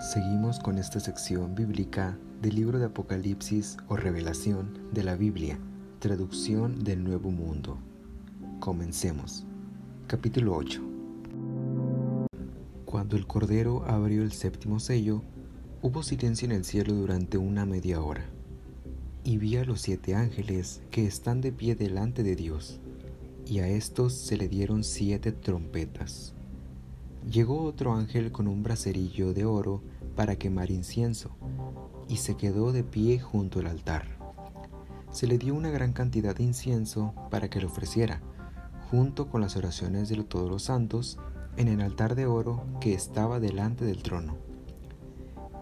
Seguimos con esta sección bíblica del libro de Apocalipsis o Revelación de la Biblia, traducción del Nuevo Mundo. Comencemos. Capítulo 8. Cuando el Cordero abrió el séptimo sello, hubo silencio en el cielo durante una media hora. Y vi a los siete ángeles que están de pie delante de Dios, y a estos se le dieron siete trompetas. Llegó otro ángel con un bracerillo de oro para quemar incienso, y se quedó de pie junto al altar. Se le dio una gran cantidad de incienso para que lo ofreciera, junto con las oraciones de todos los santos, en el altar de oro que estaba delante del trono.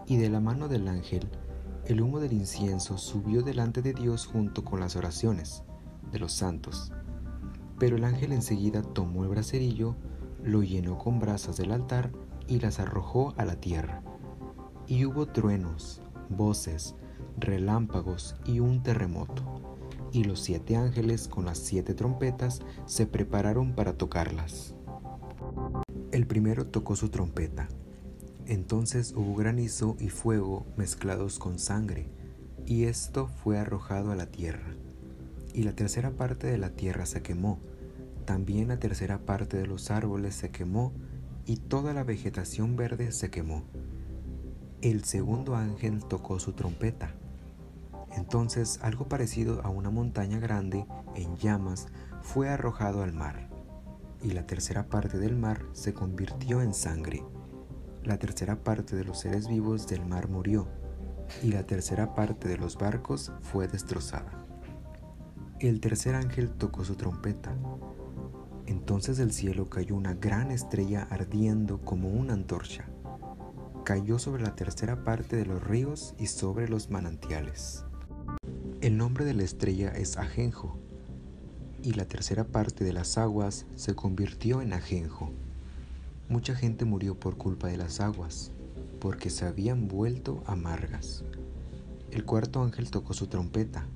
Y de la mano del ángel, el humo del incienso subió delante de Dios junto con las oraciones de los santos. Pero el ángel enseguida tomó el bracerillo, lo llenó con brasas del altar y las arrojó a la tierra. Y hubo truenos, voces, relámpagos y un terremoto. Y los siete ángeles con las siete trompetas se prepararon para tocarlas. El primero tocó su trompeta. Entonces hubo granizo y fuego mezclados con sangre, y esto fue arrojado a la tierra. Y la tercera parte de la tierra se quemó, también la tercera parte de los árboles se quemó y toda la vegetación verde se quemó. El segundo ángel tocó su trompeta. Entonces algo parecido a una montaña grande en llamas fue arrojado al mar, y la tercera parte del mar se convirtió en sangre. La tercera parte de los seres vivos del mar murió, y la tercera parte de los barcos fue destrozada. El tercer ángel tocó su trompeta entonces del cielo cayó una gran estrella ardiendo como una antorcha. Cayó sobre la tercera parte de los ríos y sobre los manantiales. El nombre de la estrella es Ajenjo, y la tercera parte de las aguas se convirtió en Ajenjo. Mucha gente murió por culpa de las aguas, porque se habían vuelto amargas. El cuarto ángel tocó su trompeta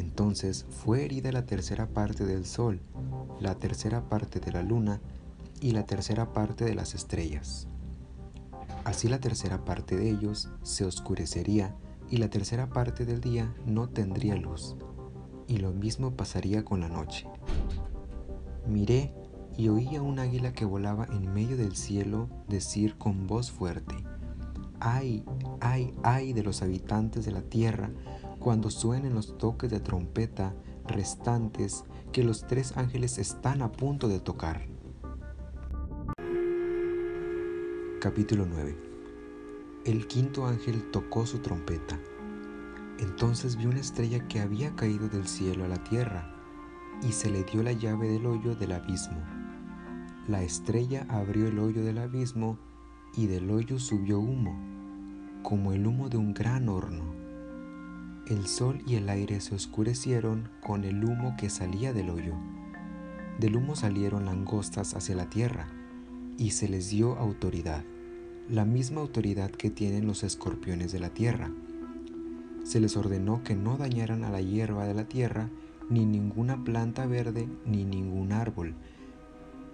entonces fue herida la tercera parte del sol, la tercera parte de la luna y la tercera parte de las estrellas. Así la tercera parte de ellos se oscurecería y la tercera parte del día no tendría luz. Y lo mismo pasaría con la noche. Miré y oí a un águila que volaba en medio del cielo decir con voz fuerte, ay, ay, ay de los habitantes de la tierra cuando suenen los toques de trompeta restantes que los tres ángeles están a punto de tocar. Capítulo 9 El quinto ángel tocó su trompeta. Entonces vi una estrella que había caído del cielo a la tierra, y se le dio la llave del hoyo del abismo. La estrella abrió el hoyo del abismo, y del hoyo subió humo, como el humo de un gran horno el sol y el aire se oscurecieron con el humo que salía del hoyo. Del humo salieron langostas hacia la tierra, y se les dio autoridad, la misma autoridad que tienen los escorpiones de la tierra. Se les ordenó que no dañaran a la hierba de la tierra, ni ninguna planta verde, ni ningún árbol,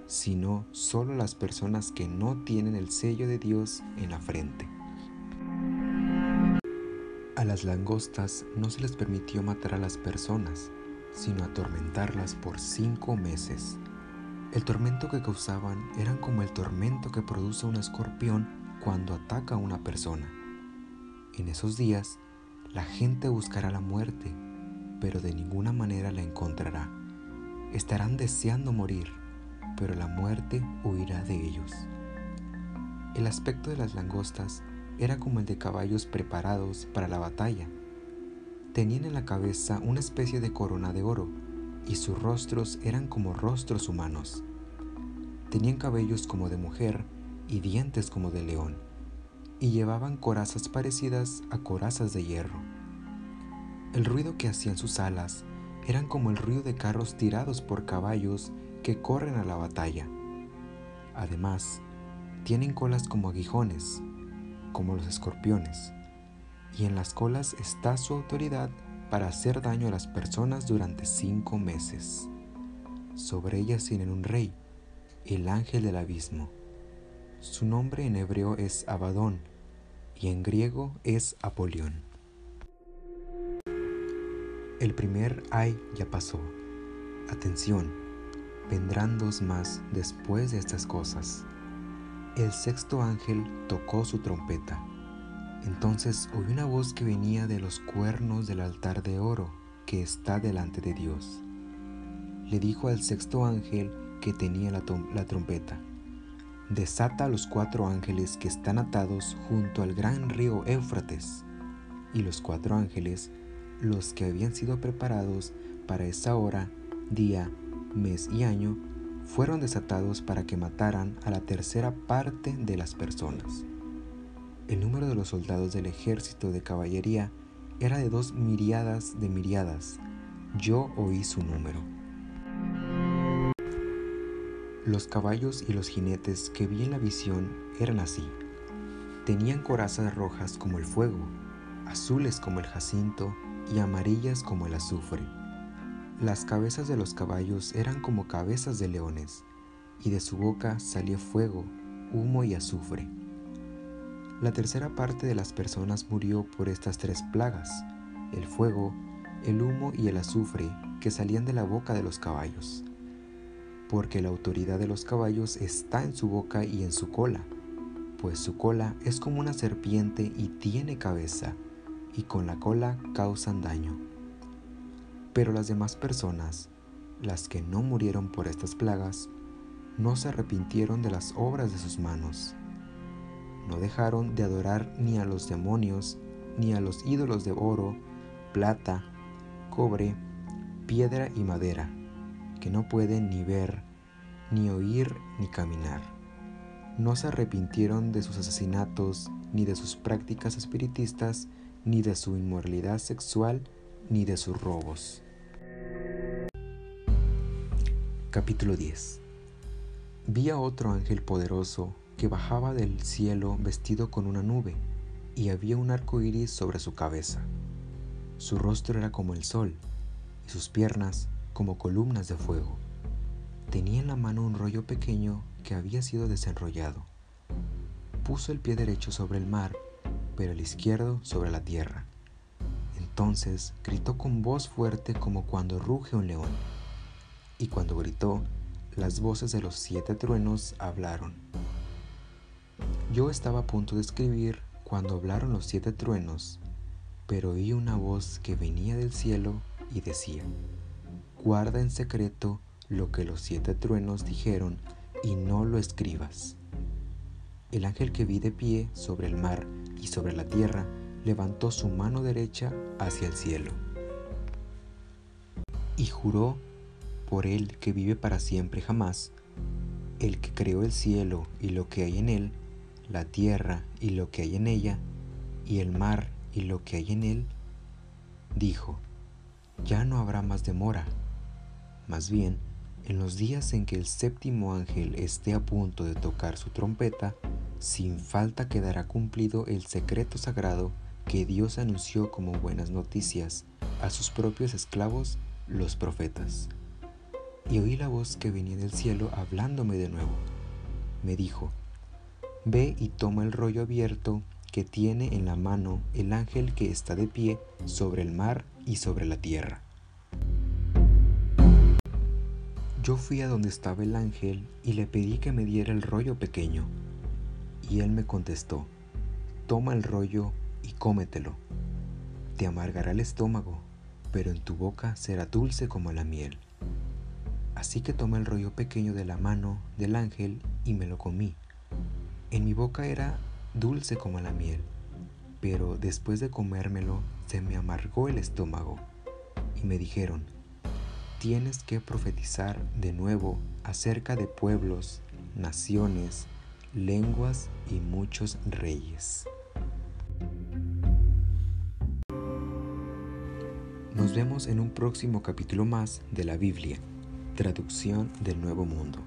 sino solo las personas que no tienen el sello de Dios en la frente. A las langostas no se les permitió matar a las personas, sino atormentarlas por cinco meses. El tormento que causaban era como el tormento que produce un escorpión cuando ataca a una persona. En esos días, la gente buscará la muerte, pero de ninguna manera la encontrará. Estarán deseando morir, pero la muerte huirá de ellos. El aspecto de las langostas era como el de caballos preparados para la batalla. Tenían en la cabeza una especie de corona de oro, y sus rostros eran como rostros humanos. Tenían cabellos como de mujer y dientes como de león, y llevaban corazas parecidas a corazas de hierro. El ruido que hacían sus alas eran como el ruido de carros tirados por caballos que corren a la batalla. Además, tienen colas como aguijones como los escorpiones, y en las colas está su autoridad para hacer daño a las personas durante cinco meses. Sobre ellas tienen un rey, el ángel del abismo. Su nombre en hebreo es Abadón, y en griego es Apolión. El primer ay ya pasó. Atención, vendrán dos más después de estas cosas. El sexto ángel tocó su trompeta. Entonces oí una voz que venía de los cuernos del altar de oro que está delante de Dios. Le dijo al sexto ángel que tenía la, la trompeta desata a los cuatro ángeles que están atados junto al gran río Éufrates. Y los cuatro ángeles, los que habían sido preparados para esa hora, día, mes y año, fueron desatados para que mataran a la tercera parte de las personas. El número de los soldados del ejército de caballería era de dos miriadas de miriadas. Yo oí su número. Los caballos y los jinetes que vi en la visión eran así. Tenían corazas rojas como el fuego, azules como el jacinto y amarillas como el azufre. Las cabezas de los caballos eran como cabezas de leones, y de su boca salía fuego, humo y azufre. La tercera parte de las personas murió por estas tres plagas, el fuego, el humo y el azufre que salían de la boca de los caballos porque la autoridad de los caballos está en su boca y en su cola, pues su cola es como una serpiente y tiene cabeza, y con la cola causan daño. Pero las demás personas, las que no murieron por estas plagas, no se arrepintieron de las obras de sus manos. No dejaron de adorar ni a los demonios, ni a los ídolos de oro, plata, cobre, piedra y madera que no pueden ni ver, ni oír, ni caminar. No se arrepintieron de sus asesinatos, ni de sus prácticas espiritistas, ni de su inmoralidad sexual, ni de sus robos. Capítulo 10 Vi a otro ángel poderoso que bajaba del cielo vestido con una nube, y había un arco iris sobre su cabeza. Su rostro era como el sol, y sus piernas como columnas de fuego. Tenía en la mano un rollo pequeño que había sido desenrollado. Puso el pie derecho sobre el mar, pero el izquierdo sobre la tierra. Entonces gritó con voz fuerte como cuando ruge un león. Y cuando gritó, las voces de los siete truenos hablaron. Yo estaba a punto de escribir cuando hablaron los siete truenos, pero oí una voz que venía del cielo y decía, guarda en secreto lo que los siete truenos dijeron y no lo escribas. El ángel que vi de pie sobre el mar y sobre la tierra levantó su mano derecha hacia el cielo y juró por el que vive para siempre jamás, el que creó el cielo y lo que hay en él, la tierra y lo que hay en ella, y el mar y lo que hay en él, dijo, ya no habrá más demora más bien, en los días en que el séptimo ángel esté a punto de tocar su trompeta, sin falta quedará cumplido el secreto sagrado que Dios anunció como buenas noticias a sus propios esclavos, los profetas. Y oí la voz que venía del cielo hablándome de nuevo. Me dijo, Ve y toma el rollo abierto que tiene en la mano el ángel que está de pie sobre el mar y sobre la tierra. Yo fui a donde estaba el ángel y le pedí que me diera el rollo pequeño. Y él me contestó, toma el rollo y cómetelo. Te amargará el estómago, pero en tu boca será dulce como la miel. Así que tomé el rollo pequeño de la mano del ángel y me lo comí. En mi boca era dulce como la miel, pero después de comérmelo se me amargó el estómago. Y me dijeron, tienes que profetizar de nuevo acerca de pueblos, naciones, lenguas y muchos reyes. Nos vemos en un próximo capítulo más de la Biblia, traducción del Nuevo Mundo.